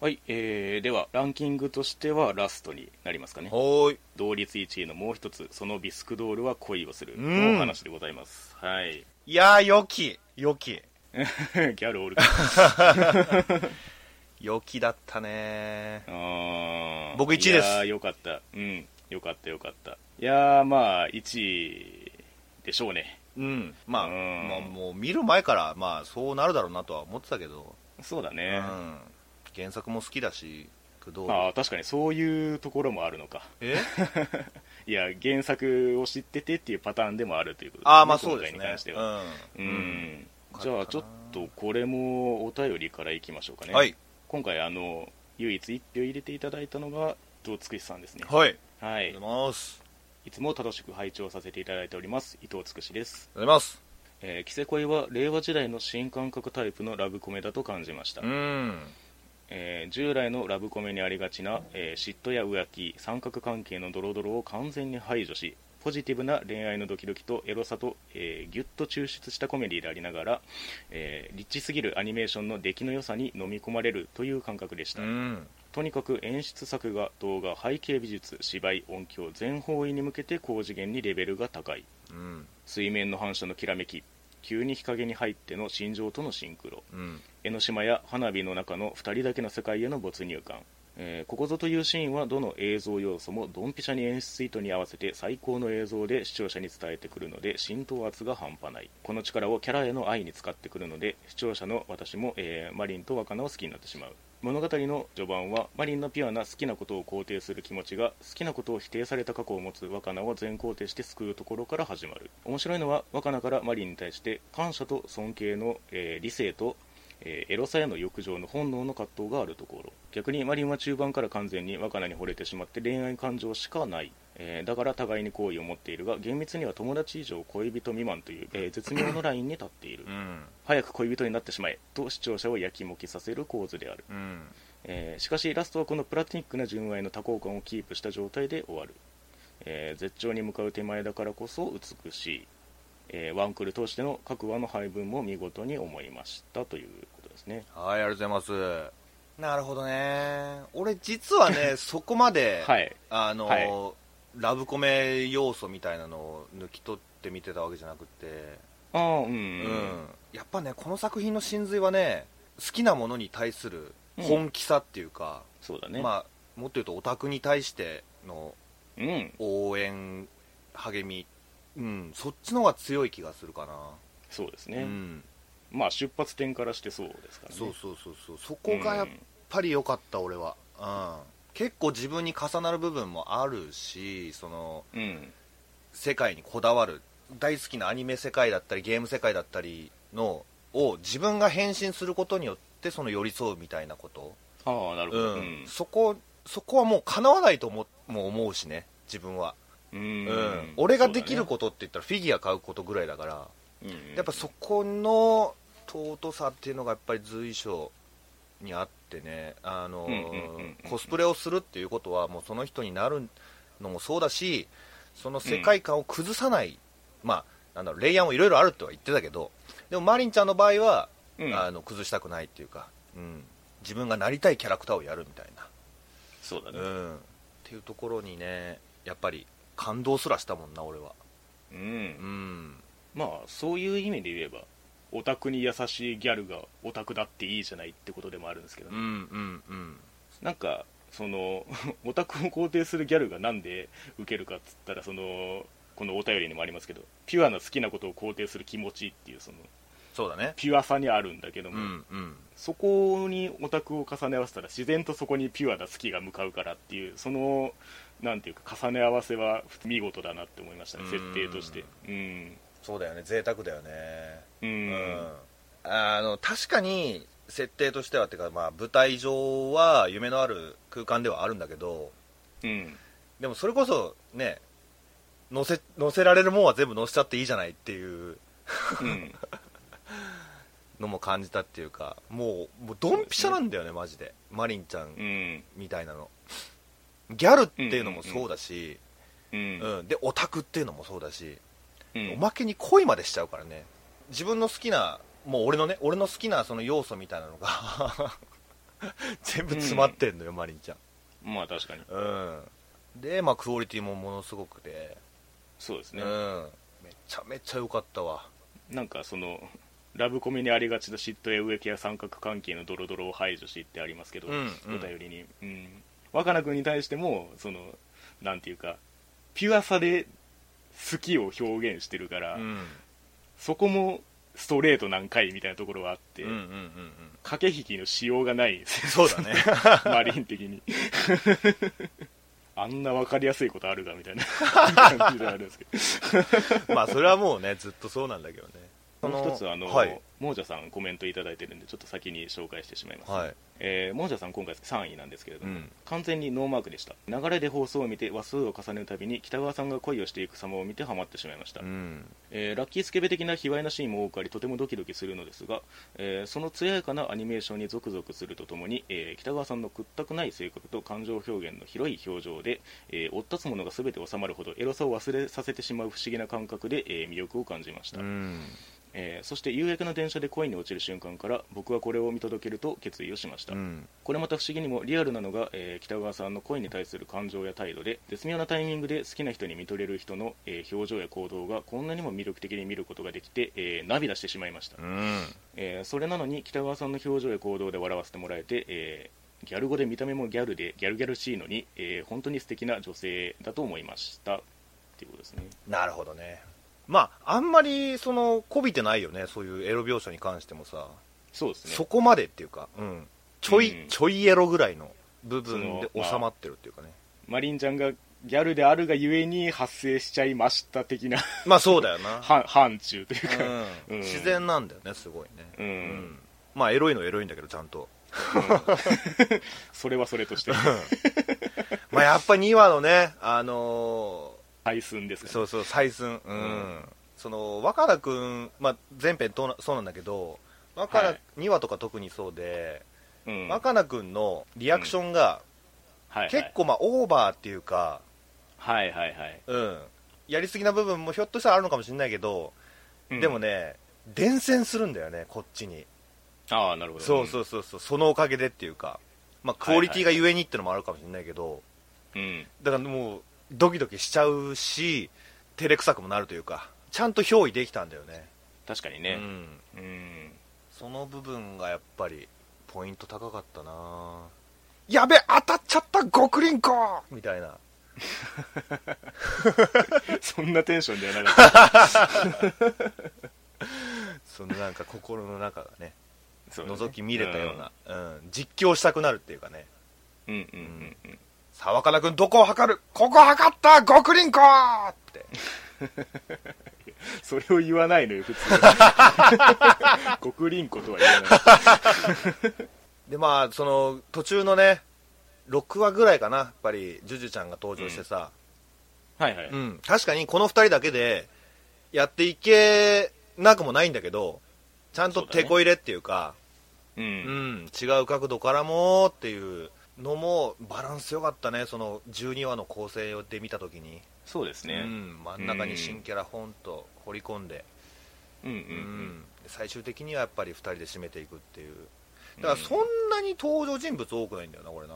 はい、えー、ではランキングとしてはラストになりますかね。はーい。同率1位のもう一つそのビスクドールは恋をするうんの話でございます、はい。いやー良き良き。ギャルおる。か 良きだったねあー。僕1位です。いやーよかった。うん。よかったよかった。いやーまあ1位でしょうね。うん。まあ、うん。まあもう見る前からまあそうなるだろうなとは思ってたけど、うそうだね、ん、原作も好きだし工藤ああ確かにそういうところもあるのか。え？いや原作を知っててっていうパターンでもあるということああまあそうですね。に関しては。うん。うん、うん。じゃあちょっとこれもお便りからいきましょうかね、はい。今回あの唯一1票入れていただいたのが伊藤つくしさんですね。はい。はい。ありがとうございます。いつも楽しく拝聴させていただいております伊藤つくしです、ありがとうございます。えー、キセ恋は令和時代の新感覚タイプのラブコメだと感じました、うんえー従来のラブコメにありがちな、えー嫉妬や浮気三角関係のドロドロを完全に排除しポジティブな恋愛のドキドキとエロさと、えーギュッと抽出したコメディでありながら、えーリッチすぎるアニメーションの出来の良さに飲み込まれるという感覚でした、うん。とにかく演出作画動画背景美術芝居音響全方位に向けて高次元にレベルが高い。うん。水面の反射のきらめき急に日陰に入っての心情とのシンクロ。うん。江ノ島や花火の中の2人だけの世界への没入感、えーここぞというシーンはどの映像要素もドンピシャに演出意図に合わせて最高の映像で視聴者に伝えてくるので浸透圧が半端ない。この力をキャラへの愛に使ってくるので視聴者の私も、えーマリンと若菜を好きになってしまう物語の序盤はマリンのピュアな好きなことを肯定する気持ちが好きなことを否定された過去を持つ若菜を全肯定して救うところから始まる。面白いのは若菜からマリンに対して感謝と尊敬の、えー理性とえーエロさへの欲情の本能の葛藤があるところ。逆にマリンは中盤から完全に若菜に惚れてしまって恋愛感情しかない、えーだから互いに好意を持っているが厳密には友達以上恋人未満という、えー絶妙のラインに立っている。うん。早く恋人になってしまえと視聴者をやきもきさせる構図である、うん。えーしかしラストはこのプラトニックな純愛の多幸感をキープした状態で終わる、えー絶頂に向かう手前だからこそ美しい、えーワンクール通しての各話の配分も見事に思いましたということですね。はいありがとうございます。なるほどね。俺実はね そこまで、はい。あの、はいラブコメ要素みたいなのを抜き取って見てたわけじゃなくて。ああうん、ううん。ん、やっぱねこの作品の真髄はね好きなものに対する本気さっていうか、そうだね、まあもっと言うとオタクに対してのうん。応援励み。うん。そっちの方が強い気がするかな、そうですね、うん。まあ出発点からしてそうですからね。そうそうそうそう。そこがやっぱり良かった俺は、うん、結構自分に重なる部分もあるしそのうん、うん世界にこだわる大好きなアニメ世界だったりゲーム世界だったりのを自分が変身することによってその寄り添うみたいなこと、ああなるほど、うん。そこそこはもう叶わないと思も思うしね自分は、うん。うん。俺ができることって言ったらフィギュア買うことぐらいだから。と、うん。やっぱそこの尊さっていうのがやっぱり随所にあってねあのコスプレをするっていうことはもうその人になるのもそうだしその世界観を崩さない、まあなんだろうレイヤーもいろいろあるとは言ってたけどでもマリンちゃんの場合は、うん。あの崩したくないっていうか、うん、自分がなりたいキャラクターをやるみたいそうだね。な、うん、っていうところにねやっぱり感動すらしたもんな俺は。うん、うん。まあそういう意味で言えばオタクに優しいギャルがオタクだっていいじゃないってことでもあるんですけどね、うんうんうん。なんかその オタクを肯定するギャルがなんで受けるかっつったらそのこのお便りにもありますけどピュアな好きなことを肯定する気持ちっていうそのそうだね。ピュアさにあるんだけども、うんうん。そこにオタクを重ね合わせたら自然とそこにピュアな好きが向かうからっていうそのなんていうか重ね合わせは見事だなって思いましたねうん。設定として。うんそうだよね。贅沢だよね。う、うん。んあの確かに設定としてはっていうか、まあ、舞台上は夢のある空間ではあるんだけどうん。でもそれこそね乗せ乗せられるもんは全部乗せちゃっていいじゃないっていううん。のも感じたっていうかもうもうドンピシャなんだよねマジで。マリンちゃんうん。みたいなの。ギャルっていうのもそうだし、うん。うん。でオタクっていうのもそうだし、うんおまけに恋までしちゃうからね。自分の好きなもう俺のね俺の好きなその要素みたいなのが 全部詰まってんのよ、マリンちゃん。まあ確かに。うん。でまあクオリティもものすごくて、そうですね、うん。めちゃめちゃ良かったわ。なんかそのラブコメにありがちな嫉妬や植木や三角関係のドロドロを排除しってありますけど、うんうん。お便りに、うん、若菜君に対してもそのなんていうかピュアさで好きを表現してるから、うん。そこもストレートなんかいみたいなところがあって、うんうんうんうん。駆け引きのしようがない。んですよそうだね。マリン的に。あんな分かりやすいことあるかみたいな感じであるんですけど。まあそれはもうねずっとそうなんだけどねもう一つあの、はい。モージャさんコメントいただいてるんでちょっと先に紹介してしまいます、はい。えーモージャさん今回3位なんですけれども、うん。完全にノーマークでした。流れで放送を見て話数を重ねるたびに北川さんが恋をしていく様を見てハマってしまいました、うん。えーラッキースケベ的な卑猥なシーンも多くありとてもドキドキするのですが、えーその艶やかなアニメーションにゾクゾクするとともに、えー北川さんの屈託ない性格と感情表現の広い表情で、えー追っ立つものが全て収まるほどエロさを忘れさせてしまう不思議な感覚で、えー魅力を感じました、うんえーそして夕焼けの電車で恋に落ちる瞬間から僕はこれを見届けると決意をしました、うん。これまた不思議にもリアルなのが、えー北川さんの恋に対する感情や態度で絶妙なタイミングで好きな人に見とれる人の、えー表情や行動がこんなにも魅力的に見ることができて、えー涙してしまいました、うん。えーそれなのに北川さんの表情や行動で笑わせてもらえて、えーギャル語で見た目もギャルでギャルギャルしいのに、えー本当に素敵な女性だと思いました。っていうことですね。なるほどねまああんまりそのこびてないよねそういうエロ描写に関してもさ。そうですね。そこまでっていうか、うん、ちょい、うん。ちょいエロぐらいの部分で収まってるっていうかね。マリンちゃんがギャルであるがゆえに発生しちゃいました的なまあそうだよな、範範疇というか、うん。うん。自然なんだよねすごいね、うん。まあエロいのはエロいんだけどちゃんと。それはそれとして。まあやっぱ2話のねあの採寸ですかね。ーそうそう採寸。うん、うん。その若田君、まあ、前編とそうなんだけど若田、はい。2話とか特にそうで、うん。若菜君のリアクションがはいはい。結構まあオーバーっていうか、はいはいはい、うん、やりすぎな部分もひょっとしたらあるのかもしれないけど、うん。でもね伝染するんだよねこっちに。ああなるほど。そうそうそうそう。そのおかげでっていうか、まあ、クオリティがゆえにってのもあるかもしれないけど、うん、うん。だからもうドキドキしちゃうし照れくさくもなるというかちゃんと憑依できたんだよね。確かにね。うん、うん。その部分がやっぱりポイント高かったな。やべ当たっちゃった極輪コみたいな。そんなテンションではなかった。そのなんか心の中がねね。覗き見れたような、うん。実況したくなるっていうかね。うんうんうんうんさあ若田君どこを測る？ここ測った極輪コって。それを言わないのよ普通。極輪湖とは言わない。でまあその途中のね6話ぐらいかな。やっぱりジュジュちゃんが登場してさ、はいはい、うん。確かにこの2人だけでやっていけなくもないんだけどちゃんと手こ入れっていうかうん。うん、違う角度からもっていうのもバランス良かったねその12話の構成で見た時に、そうですね、うん、真ん中に新キャラポンと掘り込んで,、うん。うん。うん。で最終的にはやっぱり2人で締めていくっていう。だからそんなに登場人物多くないんだよなこれな、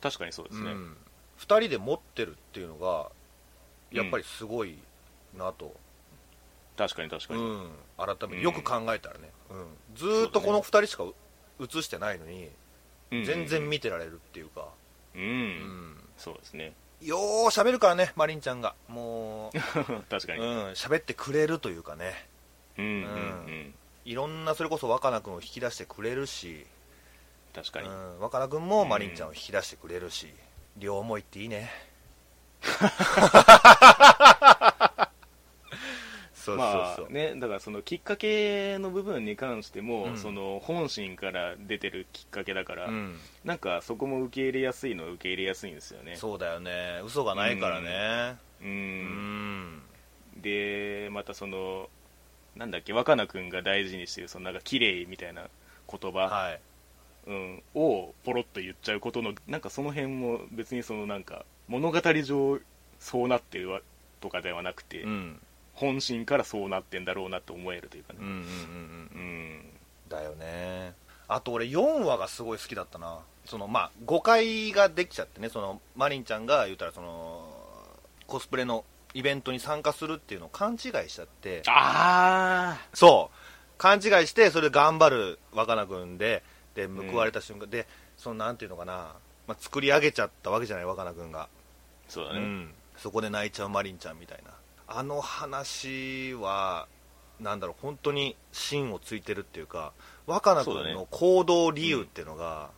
確かにそうですね、うん、2人で持ってるっていうのがやっぱりすごいなと、確かに確かに、うん、改めうん。てよく考えたらね、うん、ずーっとこの2人しか映してないのに、うん。全然見てられるっていうか、うん、うん。そうですね。よー喋るからねマリンちゃんが。も 確かう、に、うん、喋ってくれるというかね。うんうんうん。いろんなそれこそ若菜君を引き出してくれるし、確かに、うん、若菜君もマリンちゃんを引き出してくれるし、両思いっていいね そうそうそう、まあねだからそのきっかけの部分に関しても、うん。その本心から出てるきっかけだから、うん、なんかそこも受け入れやすいのは受け入れやすいんですよね。そうだよね。嘘がないからね。ううん。ん。でまたそのなんだっけ若菜君が大事にしてるそのなんか綺麗みたいな言葉、はい。うん、をポロッと言っちゃうことのなんかその辺も別にそのなんか物語上そうなってるわとかではなくて、うん本心からそうなってんだろうなと思えるというかね。うんうんうんうんうん。だよね。あと俺4話がすごい好きだったな。そのまあ誤解ができちゃってね。そのマリンちゃんが言ったらそのコスプレのイベントに参加するっていうのを勘違いしちゃって。あそう。勘違いしてそれで頑張る若菜君でで報われた瞬間、でそのなんていうのかな、まあ、作り上げちゃったわけじゃない若菜君が、そうだね、うん、そこで泣いちゃうマリンちゃんみたいなあの話はなんだろう本当に芯をついてるっていうか若菜君の行動理由っていうのが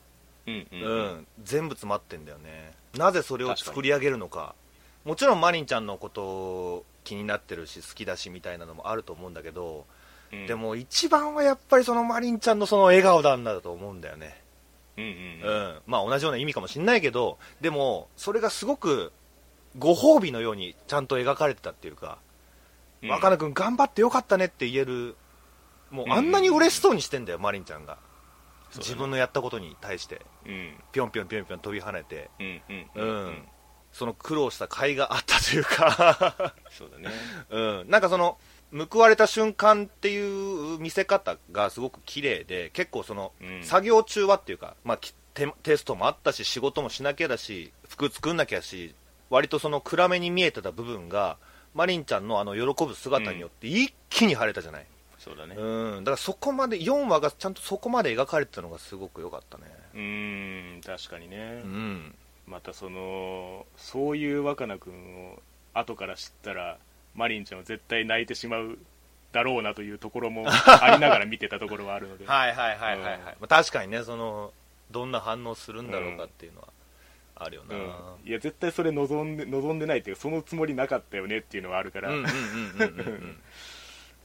うんうんう、うんん全部詰まってんだよね。なぜそれを作り上げるのか。もちろんマリンちゃんのこと気になってるし好きだしみたいなのもあると思うんだけど、うん。でも一番はやっぱりそのマリンちゃんのその笑顔なんだと思うんだよね。うんううん。ん、まあ同じような意味かもしれないけどでもそれがすごくご褒美のようにちゃんと描かれてたっていうか、うん。若菜君頑張ってよかったねって言えるもうあんなに嬉しそうにしてんだよ、マリンちゃんが、自分のやったことに対して。うん。ぴょんぴょんぴょんぴょん飛び跳ねて。うんその苦労した甲斐があったというか、そうだね。うん、なんかその報われた瞬間っていう見せ方がすごく綺麗で結構その、うん。作業中はっていうか、まあ、テストもあったし仕事もしなきゃだし服作んなきゃし割とその暗めに見えてた部分がマリンちゃんのあの喜ぶ姿によって一気に晴れたじゃない、そうだね。うん、だからそこまで4話がちゃんとそこまで描かれてたのがすごく良かったね。うーん。確かにね。うん。またそのそういう若菜君を後から知ったらマリンちゃんは絶対泣いてしまうだろうなというところも ありながら見てたところはあるので。はいはいはいはいはい、確かにねそのどんな反応するんだろうかっていうのはあるよな、うん、いや絶対それ望んで望んでないっていうかそのつもりなかったよねっていうのはあるから、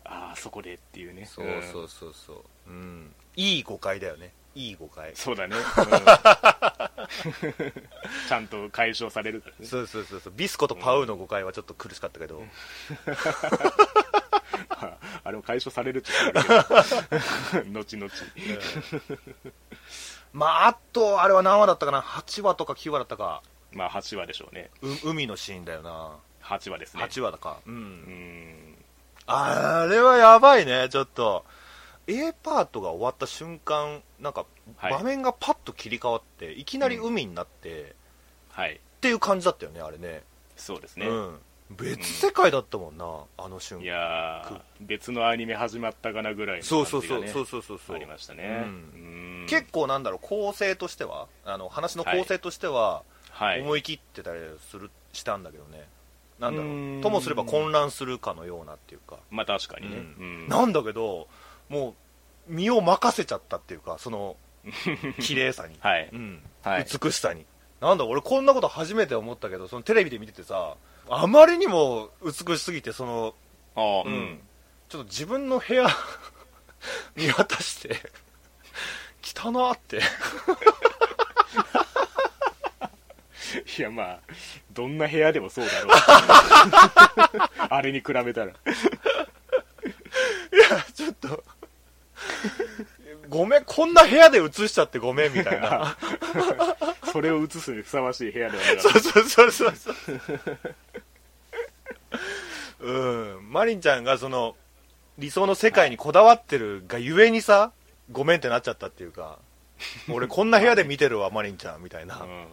ああそこでっていうね。そうそううそうそう、うん、いい誤解だよね。いい誤解。んそうだね、うん。ちゃんと解消されるからね。そうそうそうそう。ビスコとパウの誤解はちょっと苦しかったけど、ああれも解消されるって言ってあるけど。後々まああとあれは何話だったかな？8話とか9話だったか。まあ8話でしょうね。う海のシーンだよな。8話ですね。8話だか、う、うん。んあれはやばいねちょっと。A パートが終わった瞬間なんかはい。場面がパッと切り替わって、い、きなり海になって、はい。っていう感じだったよねあれね。そうですね、うん、別世界だったもんな、あの瞬い間やー別のアニメ始まったかなぐらいのそう感じが、ね、そうそうそうそう。そうありましたね、結構なんだろう構成としてはあの話の構成としてははい。思い切ってたりするしたんだけどね。なんだろうともすれば混乱するかのようなっていうか、まあ確かにね、ううん。なんだけどもう身を任せちゃったっていうかその 綺麗さに、はい。うん。はい。美しさに。なんだ俺こんなこと初めて思ったけどそのテレビで見ててさあまりにも美しすぎてそのああううん。ん、ちょっと自分の部屋 見渡して汚なって。いやまあどんな部屋でもそうだろう。あれに比べたら。ちょっとごめんこんな部屋で映しちゃってごめんみたいな。それを映すにふさわしい部屋ではなかうそうそうそうそう。うん。マリンちゃんがその理想の世界にこだわってるがゆえにさごめんってなっちゃったっていうか俺こんな部屋で見てるわマリンちゃんみたいな、た、ううん。ん、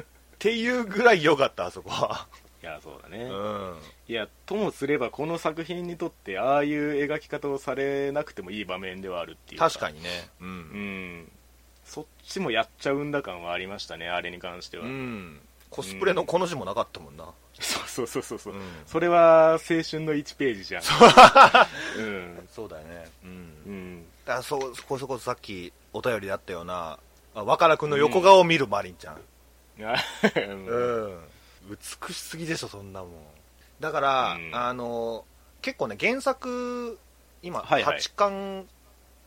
っていうぐらい良かったあそこは。いやそうだね、うん。いやともすればこの作品にとってああいう描き方をされなくてもいい場面ではあるっていう確かにね。ううん。んそっちもやっちゃうんだ感はありましたねあれに関しては、うん。コスプレのこの字もなかったもんな、そうそうそうそうそう、うん。それは青春の1ページじゃん。う。ん。そうだよね。うん。うん。だからそうそこそこさっきお便りであったようなあ若菜君の横顔を見るマリンちゃん、あうん。うん美しすぎでしょそんなもん。だから、うん。あの結構ね原作今、はいはい。8巻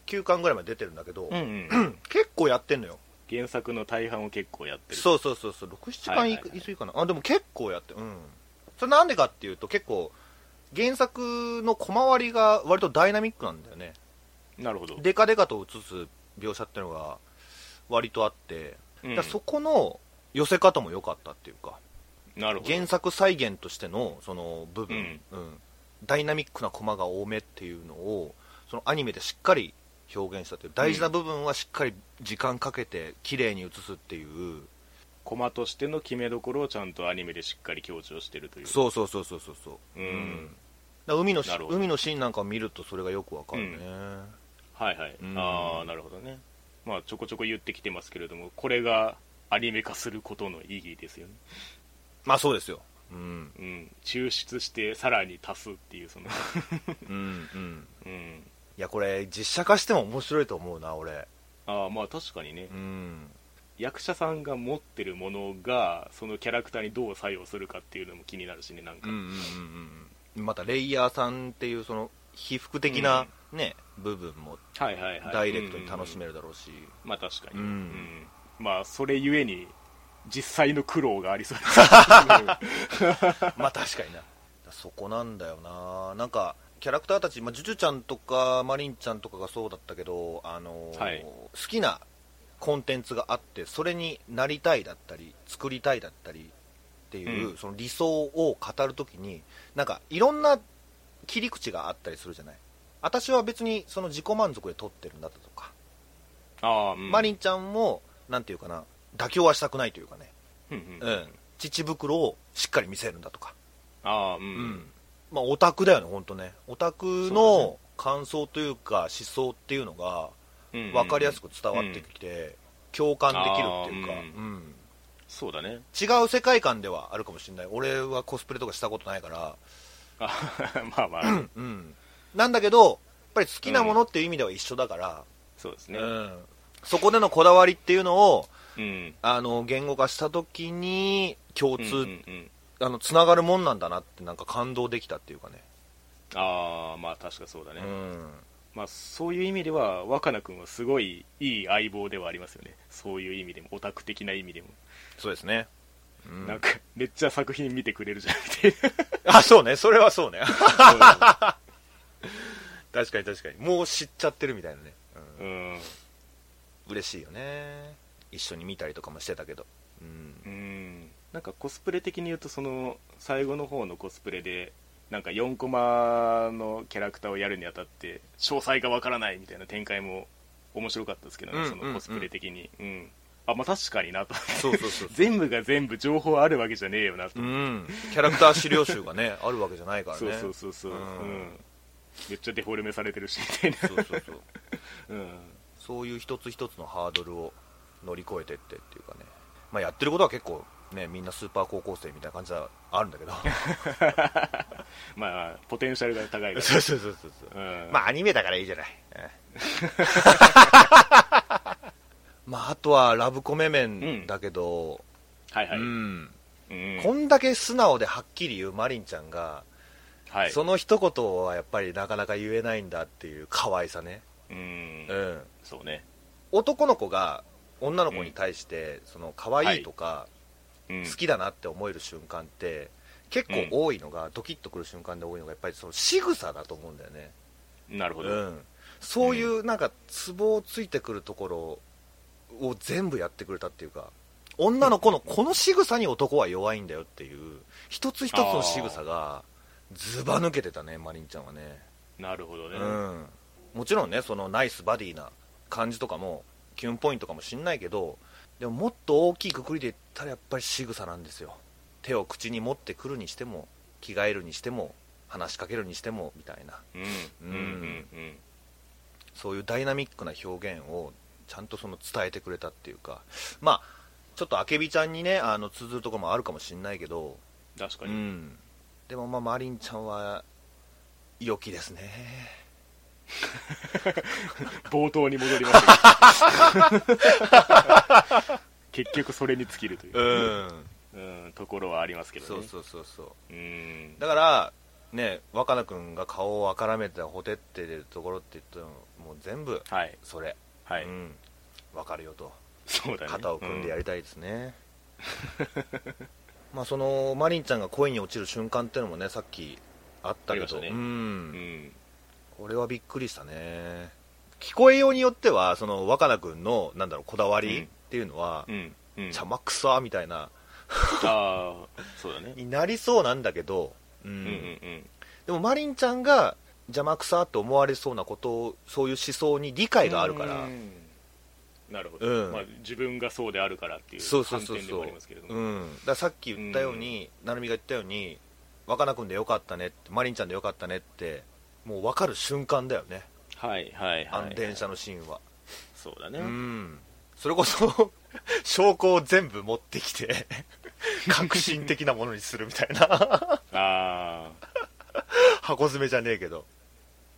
9巻ぐらいまで出てるんだけど、うんうん 結構やってんのよ。原作の大半を結構やってる。そうそうそうそう67巻い,、はいはい。はいかな。あでも結構やってうん。それなんでかっていうと結構原作の小回りが割とダイナミックなんだよね。なるほど、デカデカと映す描写っていうのが割とあって、うん。そこの寄せ方も良かったっていうかなるほど。原作再現としてのその部分、うん。うん。ダイナミックなコマが多めっていうのをそのアニメでしっかり表現したっていう大事な部分はしっかり時間かけて綺麗に映すっていう、コマとしての決めどころをちゃんとアニメでしっかり強調してるという。そうそうそうそうそうそう。うん。だから海の海のシーンなんかを見るとそれがよくわかるね、はいはい、うんああなるほどね。まあちょこちょこ言ってきてますけれどもこれがアニメ化することの意義ですよねまあそうですよ。うん。うん。抽出してさらに足すっていうその。うんうん。うん。いやこれ実写化しても面白いと思うな俺。ああまあ確かにね。うん。役者さんが持ってるものがそのキャラクターにどう作用するかっていうのも気になるしねなんか、うんうんうんうんまたレイヤーさんっていうその被服的なね、部分もダイレクトに楽しめるだろうし、まあ確かに、うん。まあそれゆえに実際の苦労がありそうです。まあ確かにな。そこなんだよな。なんかキャラクターたち、まあ、ジュジュちゃんとかマリンちゃんとかがそうだったけど、あのーはい。好きなコンテンツがあってそれになりたいだったり作りたいだったりっていう、うん。その理想を語るときになんかいろんな切り口があったりするじゃない？私は別にその自己満足で撮ってるんだとか、ああ、うん。マリンちゃんもなんていうかな妥協はしたくないというかね、うん乳袋をしっかり見せるんだとか。ああうん、うん。まあオタクだよね本当ね。オタクそうだのね。感想というか思想っていうのがうんうん分かりやすく伝わってきて、共感できるっていうか、あーうんそうだね。違う世界観ではあるかもしれない。俺はコスプレとかしたことないから、あ まあまあ、うん、なんだけどやっぱり好きなものっていう意味では一緒だから、そうですね。うん。そこでのこだわりっていうのをうんあの言語化した時に共通、うんうんうん。あのつながるもんなんだなってなんか感動できたっていうかね、ああまあ確かそうだね、うん。まあそういう意味では若菜君はすごいいい相棒ではありますよね。そういう意味でもオタク的な意味でも、そうですね、うん。なんかめっちゃ作品見てくれるじゃんみたいな。あそうね。それはそうね。確かに確かに。もう知っちゃってるみたいなね、ううんん。嬉しいよね一緒に見たりとかもしてたけど。うん。うん。なんかコスプレ的に言うとその最後の方のコスプレでなんか4コマのキャラクターをやるにあたって詳細がわからないみたいな展開も面白かったですけどね、うんそのコスプレ的に、うん。あまあ確かになと。そうそうそう 全部が全部情報あるわけじゃねえよなと、うん。キャラクター資料集がね あるわけじゃないからね。そうそうそうそう、ううんん。めっちゃデフォルメされてるしみたいな。そうそうそう。うん。そういう一つ一つのハードルを乗り越えてってっていうかね、まあ、やってることは結構ねみんなスーパー高校生みたいな感じはあるんだけど。まあポテンシャルが高いから、そうそうそうそうそう。うん、まあアニメだからいいじゃない。まああとはラブコメ面だけど、はいはい、うん。うん。こんだけ素直ではっきり言うマリンちゃんが、はい。その一言はやっぱりなかなか言えないんだっていう可愛さね、うんうん、そうね、男の子が女の子に対して、その可愛いとか、うん、好きだなって思える瞬間って結構多いのが、ドキッとくる瞬間で多いのがやっぱりその仕草だと思うんだよね、なるほど、うん、そういうなんかツボをついてくるところを全部やってくれたっていうか女の子のこの仕草に男は弱いんだよっていう一つ一つの仕草がずば抜けてたねマリンちゃんはね、なるほどね、うん、もちろんねそのナイスバディな感じとかもキュンポイントかもしんないけどでももっと大きいくくりで言ったらやっぱり仕草なんですよ。手を口に持ってくるにしても着替えるにしても話しかけるにしてもみたいな。うん。うん。うんうんそういうダイナミックな表現をちゃんとその伝えてくれたっていうか。まあちょっとあけびちゃんにねあの通ずるところもあるかもしんないけど、う確かに、ん、でもまあマリンちゃんは良きですね 冒頭に戻りましたけど。結局それに尽きるという、うん。うんところはありますけどね。そうそうそうそう。うん。だからね若菜君が顔をあからめてほてってるところって言ったのもう全部はい。それ、はい、うん、分かるよと。そうだね。肩を組んでやりたいですね、まあそのマリンちゃんが恋に落ちる瞬間っていうのもねさっきあったけど、ね。ううんんこれはびっくりしたね。聞こえようによってはその若菜君のなんだろうこだわりっていうのは、うん。うん。邪魔くさみたいなああそうだね。になりそうなんだけど、うん。うんうんうん。でもマリンちゃんが邪魔くさって思われそうなことをそういう思想に理解があるから。うん。なるほど、うん。まあ、自分がそうであるからっていうそうそう観点でもありますけれども、うん、ださっき言ったように、成美が言ったように若菜君でよかったねってマリンちゃんでよかったねってもう分かる瞬間だよね、はいはいはい。あの電車のシーンは、そうだね、うん。それこそ 証拠を全部持ってきて 革新的なものにするみたいな。ああ箱詰めじゃねえけど、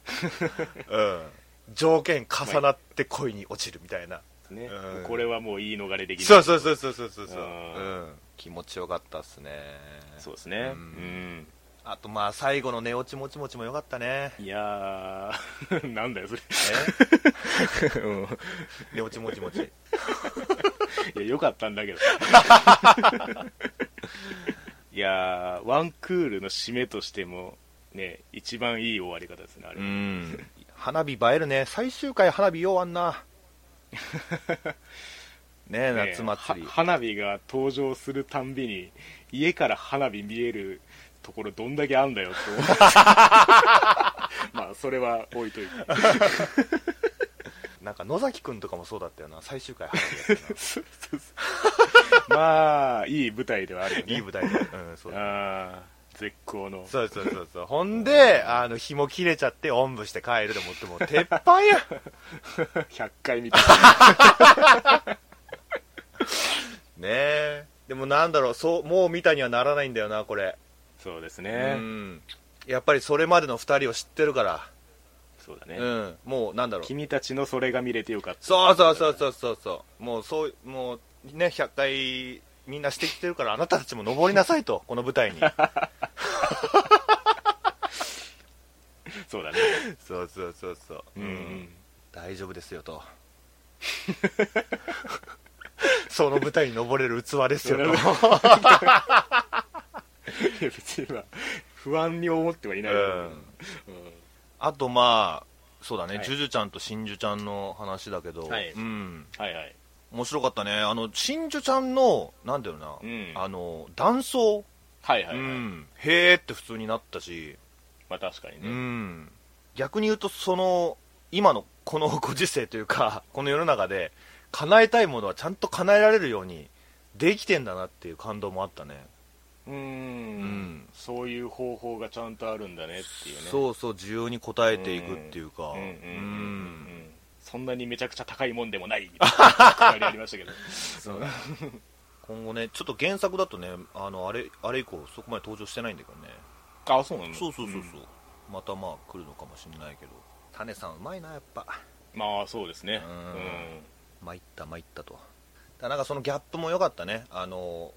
うん、条件重なって恋に落ちるみたいな、ね、うん。これはもう言い逃れできない。そうそうそうそうそうそう。そう、ううん。ん、気持ちよかったっすね。そうですね。ううんん、あとまあ最後の寝落ちもちもちもよかったね。いやー なんだよそれ。え？うん。寝落ちもちもち。いやよかったんだけど。いやーワンクールの締めとしてもね一番いい終わり方ですねあれ、うん。花火映えるね。最終回花火ようあんな。ね夏祭り。は花火が登場するたんびに家から花火見えるところどんだけあんだよって思って まあそれは置いといて なんか野崎くんとかもそうだったよな。最終回花火やったな。そうそうそう。まあいい舞台ではあるよね。いい舞台で、うん、そうああ絶好の。そうそうそうそう。ほんであの紐切れちゃっておんぶして帰るでもってもう鉄板や100回見たねえ。でもなんだろうそうもう見たにはならないんだよなこれそうですうね、ん。やっぱりそれまでの2人を知ってるから、そうだね、うん、もうなんだろう。君たちのそれが見れてよかった。そうそうそうそうそう。そうもうそうもうね100回みんなしてきてるからあなたたちも登りなさいと。この舞台に。そうだね。そうそうそうそう。うん、うん、大丈夫ですよと。その舞台に登れる器ですよと いや別に今不安に思ってはいない。うん。あとまあそうだね、はい。ジュジュちゃんと真珠ちゃんの話だけど、はい。うん。はいはい。面白かったね。あの真珠ちゃんのなんだよな、うん。あの断層、はいはいはい、うん、へーって普通になったし、まあ確かにうね、ん、逆に言うとその今のこのご時世というか この世の中で叶えたいものはちゃんと叶えられるようにできてんだなっていう感動もあったねうーん。うん。そういう方法がちゃんとあるんだねっていうね。そうそう需要に応えていくっていうか。うん。うん。うん。うん。うん。うん。そんなにめちゃくちゃ高いもんでもないみたいな。りありましたけどそう。今後ねちょっと原作だとねあのあれあれ以降そこまで登場してないんだけどね。あそうなんだそうそうそうそう、またまあ来るのかもしれないけど。種さんうまいなやっぱ。まあそうですね。うん。参った参ったと。だなんかそのギャップも良かったね。あの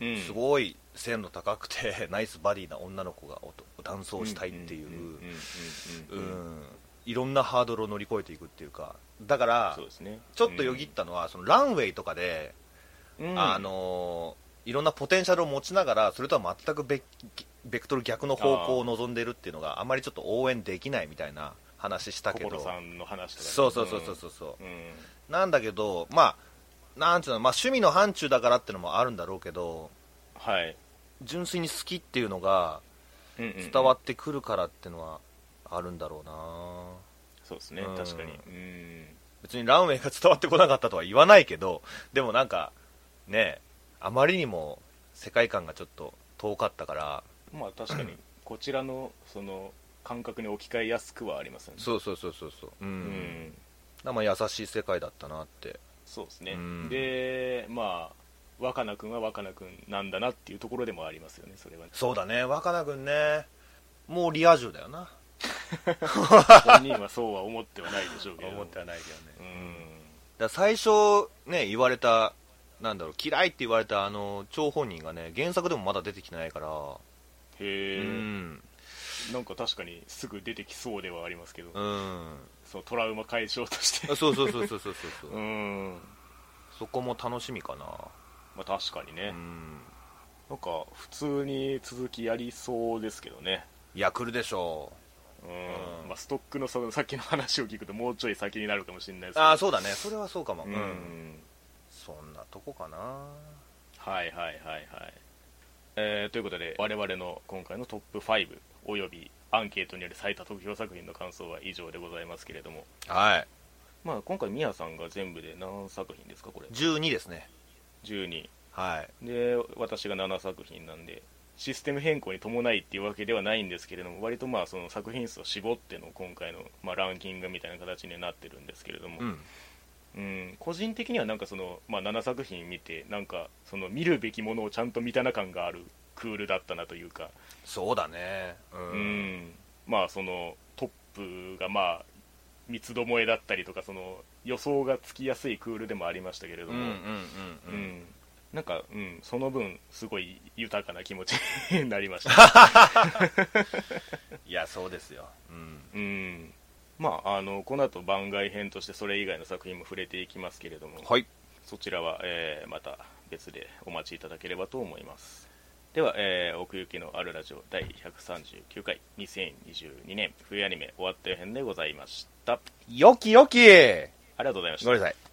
うん、うん、すごい背の高くて ナイスバディな女の子がおとダンスをしたいっていううんうんううんうんうんんいろんなハードルを乗り越えていくっていうかだからそうですね。ちょっとよぎったのは、そのランウェイとかで、うん。あのいろんなポテンシャルを持ちながらそれとは全くベベクトル逆の方向を望んでるっていうのがあまりちょっと応援できないみたいな話したけど。心さんの話とかね。そうそうそうそうそうそう、うん。なんだけどまあなんつうの、まあ、趣味の範疇だからっていうのもあるんだろうけどはい。純粋に好きっていうのが伝伝わってくるからっていうのはあるんだろうな。そうですね。うん。確かに。うん。別にランウェイが伝わってこなかったとは言わないけどでもなんかねあまりにも世界観がちょっと遠かったからまあ確かにこちらのその感覚に置き換えやすくはありますよね。そうそうそうそうそう。うん、うん。まあ優しい世界だったなって。そうですね。うん。でまあ若菜君は若菜君なんだなっていうところでもありますよねそれはそうだね若菜君ね。もうリア充だよな。本人はそうは思ってはないでしょうけど。思ってはないけどね。うん。だ最初ね言われたなんだろう嫌いって言われたあの張本人がね原作でもまだ出てきてないから。へえ、うん。なんか確かにすぐ出てきそうではありますけど、うん。そのトラウマ解消として。あそうそうそうそうそうそう、うん。そこも楽しみかなまあ確かにね、うん。なんか普通に続きやりそうですけどね。いや来るでしょう。ん、うん。まあ、ストックのそのさっきの話を聞くともうちょい先になるかもしれないですうけど。ああそうだね。それはそうかも。うん、うんそんなとこかな。はいはいはいはい。えーということで我々の今回のトップ5およびアンケートによる最多得票作品の感想は以上でございますけれども。はい。まあ今回ミヤさんが全部で何作品ですかこれ。12ですね12はい。で私が7作品なんでシステム変更に伴いっていうわけではないんですけれども割とまあその作品数を絞っての今回の、まあ、ランキングみたいな形になってるんですけれども、うん。うん、個人的にはなんかその、まあ、7作品見てなんかその見るべきものをちゃんと見たな感があるクールだったなというか、そうだね。ううんん。まあそのトップがまあ三つどもえだったりとかその予想がつきやすいクールでもありましたけれども、うんうんうんううん。んなんか、うん、その分すごい豊かな気持ちになりました、いやそうですよ。うん。うん。まあ、あのこの後番外編としてそれ以外の作品も触れていきますけれども、はい。そちらは、えーまた別でお待ちいただければと思います。では、えー奥行きのあるラジオ第139回2022年冬アニメ終わった編でございました。よきよき!ありがとうございました。ごめんなさい。